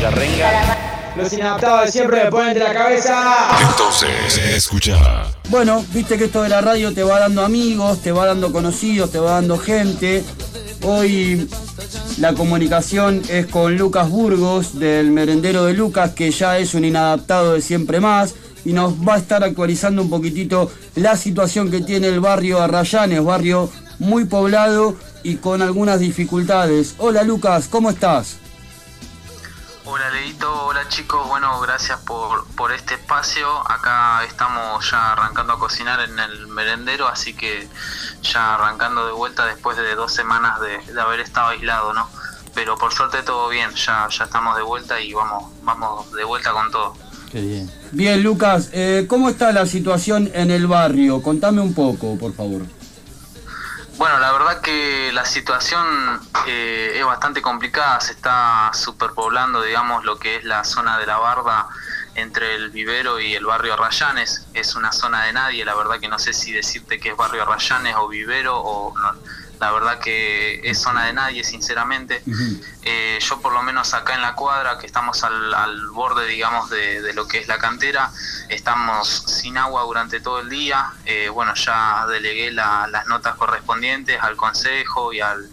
La renga. Los inadaptados de siempre me ponen de la cabeza. Entonces, escucha. Bueno, viste que esto de la radio te va dando amigos, te va dando conocidos, te va dando gente. Hoy la comunicación es con Lucas Burgos del Merendero de Lucas, que ya es un inadaptado de siempre más y nos va a estar actualizando un poquitito la situación que tiene el barrio Arrayanes, barrio muy poblado y con algunas dificultades. Hola Lucas, ¿cómo estás? Hola Leito, hola chicos, bueno, gracias por, por este espacio. Acá estamos ya arrancando a cocinar en el merendero, así que ya arrancando de vuelta después de dos semanas de, haber estado aislado, ¿no? Pero por suerte todo bien, ya, ya estamos de vuelta y vamos, vamos de vuelta con todo. Qué bien. Bien, Lucas, eh, ¿cómo está la situación en el barrio? Contame un poco, por favor. Bueno, la verdad que la situación eh, es bastante complicada, se está superpoblando, digamos, lo que es la zona de la barda entre el vivero y el barrio Arrayanes. Es una zona de nadie, la verdad que no sé si decirte que es barrio Arrayanes o vivero o la verdad que es zona de nadie, sinceramente. Eh, yo por lo menos acá en la cuadra, que estamos al, borde, digamos, de, lo que es la cantera, estamos sin agua durante todo el día. Eh, bueno, ya delegué las notas correspondientes al consejo y al,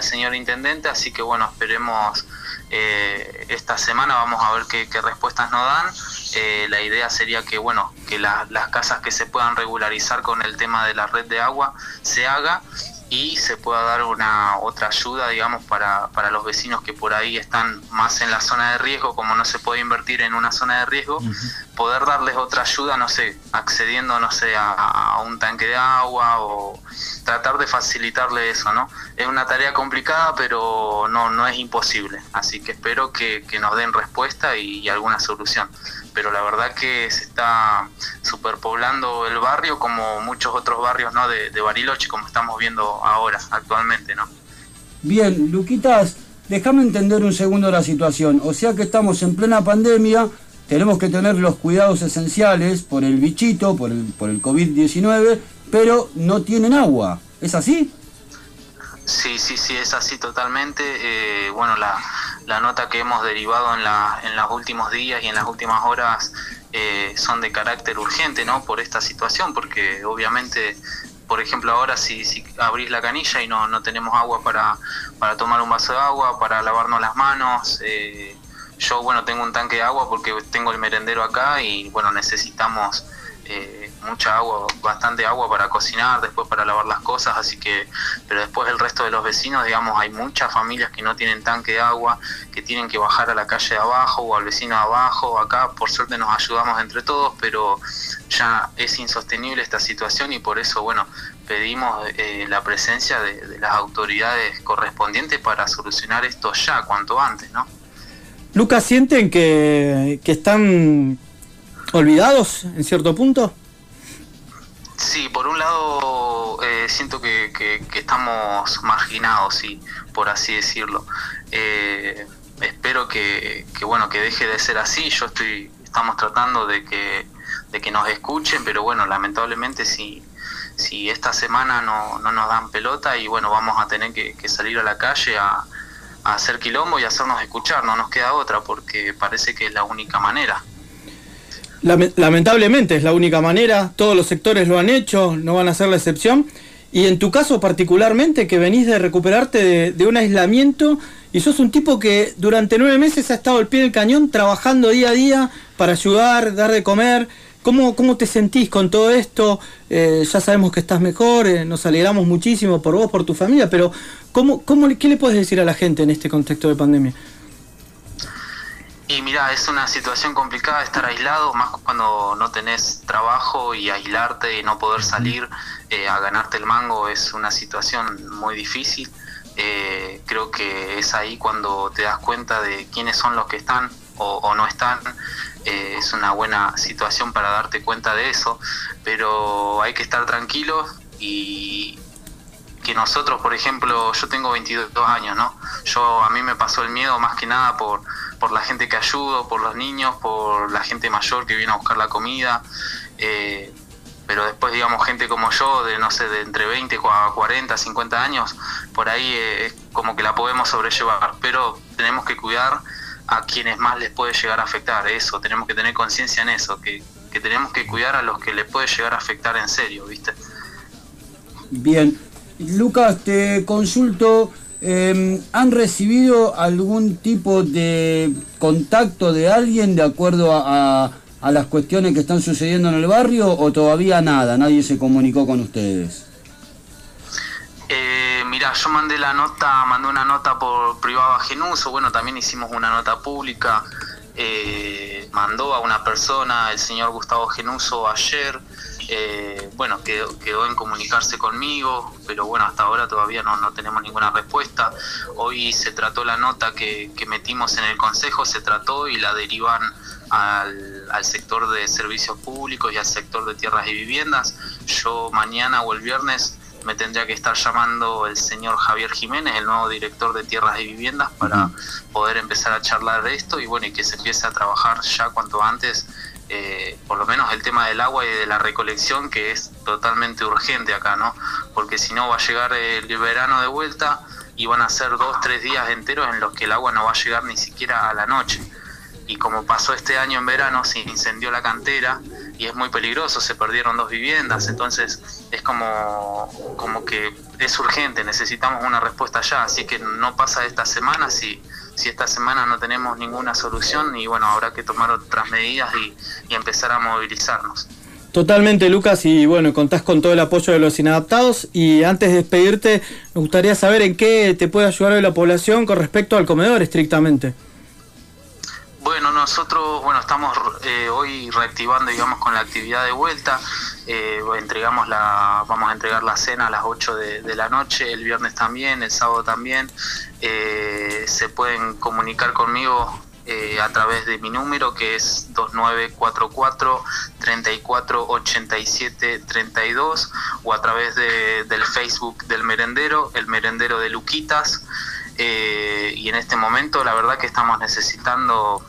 señor intendente, así que bueno, esperemos eh, esta semana, vamos a ver qué, respuestas nos dan. la idea sería que, bueno, que las casas que se puedan regularizar con el tema de la red de agua se haga y se pueda dar una otra ayuda, digamos, para, para los vecinos que por ahí están más en la zona de riesgo, como no se puede invertir en una zona de riesgo, poder darles otra ayuda, no sé, accediendo, no sé, a, un tanque de agua o tratar de facilitarle eso, ¿no? Es una tarea complicada, pero no, no es imposible, así que espero que, nos den respuesta y alguna solución pero la verdad que se está superpoblando el barrio como muchos otros barrios ¿no? de, de Bariloche, como estamos viendo ahora, actualmente. ¿no? Bien, Luquitas, déjame entender un segundo la situación. O sea que estamos en plena pandemia, tenemos que tener los cuidados esenciales por el bichito, por el, por el COVID-19, pero no tienen agua. ¿Es así? Sí, sí, sí, es así totalmente. Eh, bueno, la, la, nota que hemos derivado en, la, en los últimos días y en las últimas horas eh, son de carácter urgente, ¿no? Por esta situación, porque obviamente, por ejemplo, ahora si, si abrís la canilla y no, no tenemos agua para, para tomar un vaso de agua, para lavarnos las manos, eh, yo, bueno, tengo un tanque de agua porque tengo el merendero acá y, bueno, necesitamos eh, mucha agua, bastante agua para cocinar, después para lavar las cosas, así que, pero después el resto de los vecinos, digamos, hay muchas familias que no tienen tanque de agua, que tienen que bajar a la calle de abajo o al vecino de abajo, acá por suerte nos ayudamos entre todos, pero ya es insostenible esta situación y por eso, bueno, pedimos eh, la presencia de, las autoridades correspondientes para solucionar esto ya, cuanto antes, ¿no? Lucas, ¿sienten que, que están olvidados en cierto punto? Sí, por un lado eh, siento que, estamos marginados, sí, por así decirlo. Eh, espero que, bueno que deje de ser así. Yo estoy, estamos tratando de que, de que nos escuchen, pero bueno, lamentablemente si, si esta semana no, no nos dan pelota y bueno, vamos a tener que, salir a la calle a, a hacer quilombo y hacernos escuchar, no nos queda otra porque parece que es la única manera. Lamentablemente es la única manera, todos los sectores lo han hecho, no van a ser la excepción. Y en tu caso particularmente, que venís de recuperarte de, un aislamiento y sos un tipo que durante nueve meses ha estado al pie del cañón trabajando día a día para ayudar, dar de comer. ¿Cómo, cómo te sentís con todo esto? Eh, ya sabemos que estás mejor, eh, nos alegramos muchísimo por vos, por tu familia, pero ¿cómo, cómo, ¿qué le puedes decir a la gente en este contexto de pandemia? Y mira, es una situación complicada estar aislado, más cuando no tenés trabajo y aislarte y no poder salir eh, a ganarte el mango es una situación muy difícil. Eh, creo que es ahí cuando te das cuenta de quiénes son los que están o, no están. Eh, es una buena situación para darte cuenta de eso, pero hay que estar tranquilos y, que nosotros, por ejemplo, yo tengo 22 años, ¿no? Yo a mí me pasó el miedo más que nada por por la gente que ayudo, por los niños, por la gente mayor que viene a buscar la comida. Eh, pero después, digamos, gente como yo, de no sé, de entre 20 a 40, 50 años, por ahí eh, es como que la podemos sobrellevar, pero tenemos que cuidar a quienes más les puede llegar a afectar, eso, tenemos que tener conciencia en eso, que, que tenemos que cuidar a los que les puede llegar a afectar en serio, ¿viste? Bien, Lucas, te consulto, eh, ¿han recibido algún tipo de contacto de alguien de acuerdo a, las cuestiones que están sucediendo en el barrio o todavía nada? Nadie se comunicó con ustedes. Eh, mira, yo mandé la nota, mandé una nota por privado a Genuso, bueno, también hicimos una nota pública, eh, mandó a una persona, el señor Gustavo Genuso, ayer, eh, bueno, quedó, quedó, en comunicarse conmigo, pero bueno, hasta ahora todavía no, no tenemos ninguna respuesta. Hoy se trató la nota que, que, metimos en el Consejo, se trató y la derivan al, al, sector de servicios públicos y al sector de tierras y viviendas. Yo mañana o el viernes me tendría que estar llamando el señor Javier Jiménez, el nuevo director de tierras y viviendas, para uh -huh. poder empezar a charlar de esto y bueno, y que se empiece a trabajar ya cuanto antes eh, por lo menos el tema del agua y de la recolección que es totalmente urgente acá, ¿no? Porque si no va a llegar el verano de vuelta y van a ser dos, tres días enteros en los que el agua no va a llegar ni siquiera a la noche. Y como pasó este año en verano, se incendió la cantera y es muy peligroso, se perdieron dos viviendas, entonces es como, como que es urgente, necesitamos una respuesta ya, así que no pasa esta semana si si esta semana no tenemos ninguna solución y bueno, habrá que tomar otras medidas y, empezar a movilizarnos. Totalmente, Lucas, y bueno, contás con todo el apoyo de los inadaptados. Y antes de despedirte, me gustaría saber en qué te puede ayudar hoy la población con respecto al comedor estrictamente. Bueno, nosotros bueno estamos eh, hoy reactivando, digamos, con la actividad de vuelta. Eh, entregamos la, vamos a entregar la cena a las 8 de, de la noche, el viernes también, el sábado también. Eh, se pueden comunicar conmigo a través de mi número que es 2944 3487 32 o a través de, del Facebook del merendero, el merendero de Luquitas. Eh, y en este momento la verdad que estamos necesitando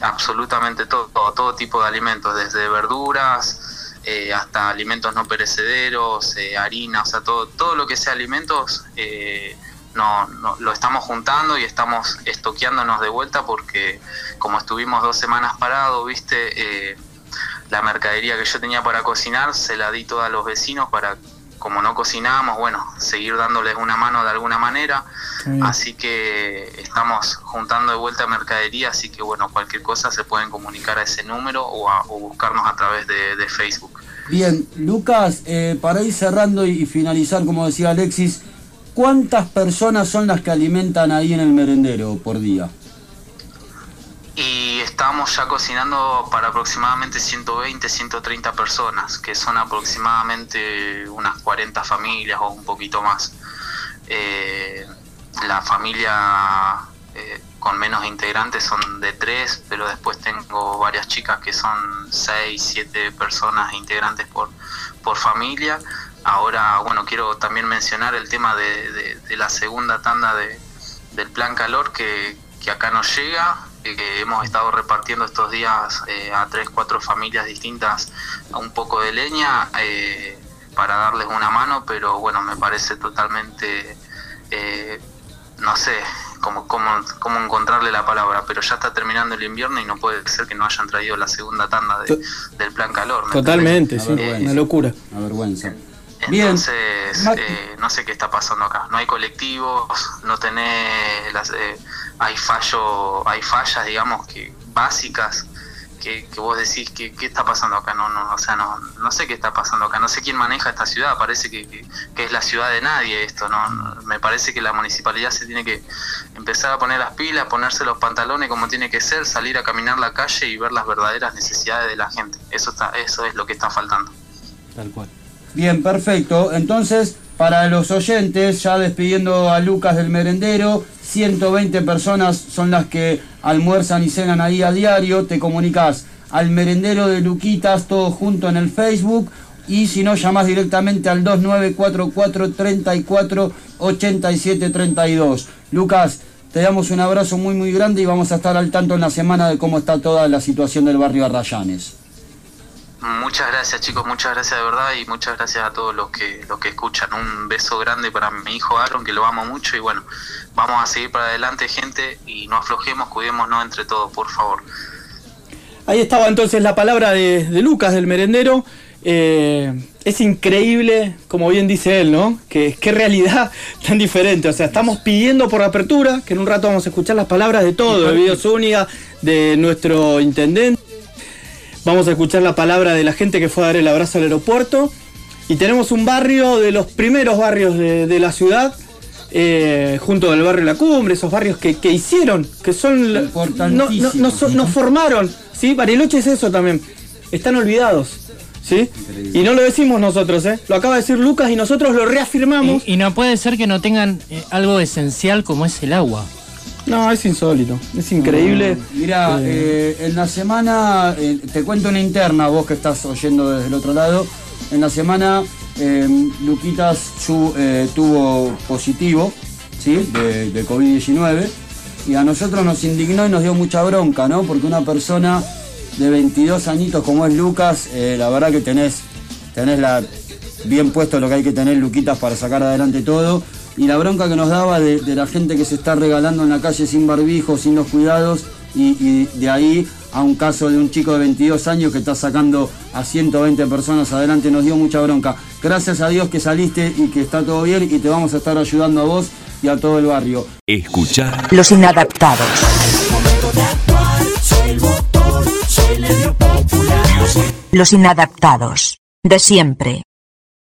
absolutamente todo, todo, tipo de alimentos, desde verduras eh, hasta alimentos no perecederos, eh, harina, o sea, todo, todo lo que sea alimentos eh, no, no, lo estamos juntando y estamos estoqueándonos de vuelta porque como estuvimos dos semanas parados, viste, la mercadería que yo tenía para cocinar se la di toda a los vecinos para como no cocinábamos, bueno, seguir dándoles una mano de alguna manera. Sí. Así que estamos juntando de vuelta mercadería, así que bueno, cualquier cosa se pueden comunicar a ese número o, a, o buscarnos a través de, de Facebook. Bien, Lucas, eh, para ir cerrando y finalizar, como decía Alexis, ¿cuántas personas son las que alimentan ahí en el merendero por día? Y estamos ya cocinando para aproximadamente 120, 130 personas, que son aproximadamente unas 40 familias o un poquito más. Eh, la familia eh, con menos integrantes son de tres, pero después tengo varias chicas que son 6, 7 personas integrantes por, por familia. Ahora, bueno, quiero también mencionar el tema de, de, de la segunda tanda de, del plan calor que, que acá nos llega, que hemos estado repartiendo estos días eh, a tres, cuatro familias distintas a un poco de leña eh, para darles una mano, pero bueno, me parece totalmente, eh, no sé cómo, cómo, cómo encontrarle la palabra, pero ya está terminando el invierno y no puede ser que no hayan traído la segunda tanda de, del plan calor. Totalmente, sí, una locura. Una vergüenza. Entonces, eh, no sé qué está pasando acá. No hay colectivos, no tenés las, eh, hay fallo, hay fallas, digamos, que básicas que, que vos decís que qué está pasando acá. No, no, o sea, no, no sé qué está pasando acá. No sé quién maneja esta ciudad. Parece que, que, que es la ciudad de nadie esto. No, me parece que la municipalidad se tiene que empezar a poner las pilas, ponerse los pantalones como tiene que ser, salir a caminar la calle y ver las verdaderas necesidades de la gente. Eso está, eso es lo que está faltando. Tal cual. Bien, perfecto. Entonces, para los oyentes, ya despidiendo a Lucas del merendero, 120 personas son las que almuerzan y cenan ahí a diario. Te comunicas al merendero de Luquitas, todo junto en el Facebook. Y si no, llamás directamente al 2944 34 87 32. Lucas, te damos un abrazo muy, muy grande y vamos a estar al tanto en la semana de cómo está toda la situación del barrio Arrayanes. Muchas gracias chicos, muchas gracias de verdad y muchas gracias a todos los que los que escuchan. Un beso grande para mi hijo Aaron, que lo amo mucho y bueno, vamos a seguir para adelante gente y no aflojemos, cuidémonos entre todos, por favor. Ahí estaba entonces la palabra de, de Lucas, del merendero. Eh, es increíble, como bien dice él, ¿no? Que qué realidad tan diferente. O sea, estamos pidiendo por apertura, que en un rato vamos a escuchar las palabras de todo, de Video Zúñiga, de nuestro intendente. Vamos a escuchar la palabra de la gente que fue a dar el abrazo al aeropuerto. Y tenemos un barrio de los primeros barrios de, de la ciudad, eh, junto al barrio La Cumbre, esos barrios que, que hicieron, que son... No, no, no, son- nos formaron, ¿sí? Bariloche es eso también. Están olvidados. ¿Sí? Y no lo decimos nosotros, ¿eh? Lo acaba de decir Lucas y nosotros lo reafirmamos. Y, y no puede ser que no tengan eh, algo esencial como es el agua. No, es insólito, es increíble. Mira, eh, en la semana, eh, te cuento una interna, vos que estás oyendo desde el otro lado. En la semana, eh, Luquitas eh, tuvo positivo, ¿sí? De, de COVID-19. Y a nosotros nos indignó y nos dio mucha bronca, ¿no? Porque una persona de 22 añitos como es Lucas, eh, la verdad que tenés, tenés la, bien puesto lo que hay que tener, Luquitas, para sacar adelante todo. Y la bronca que nos daba de, de la gente que se está regalando en la calle sin barbijo, sin los cuidados, y, y de ahí a un caso de un chico de 22 años que está sacando a 120 personas adelante, nos dio mucha bronca. Gracias a Dios que saliste y que está todo bien y te vamos a estar ayudando a vos y a todo el barrio. Escuchar Los inadaptados. Los inadaptados. De siempre.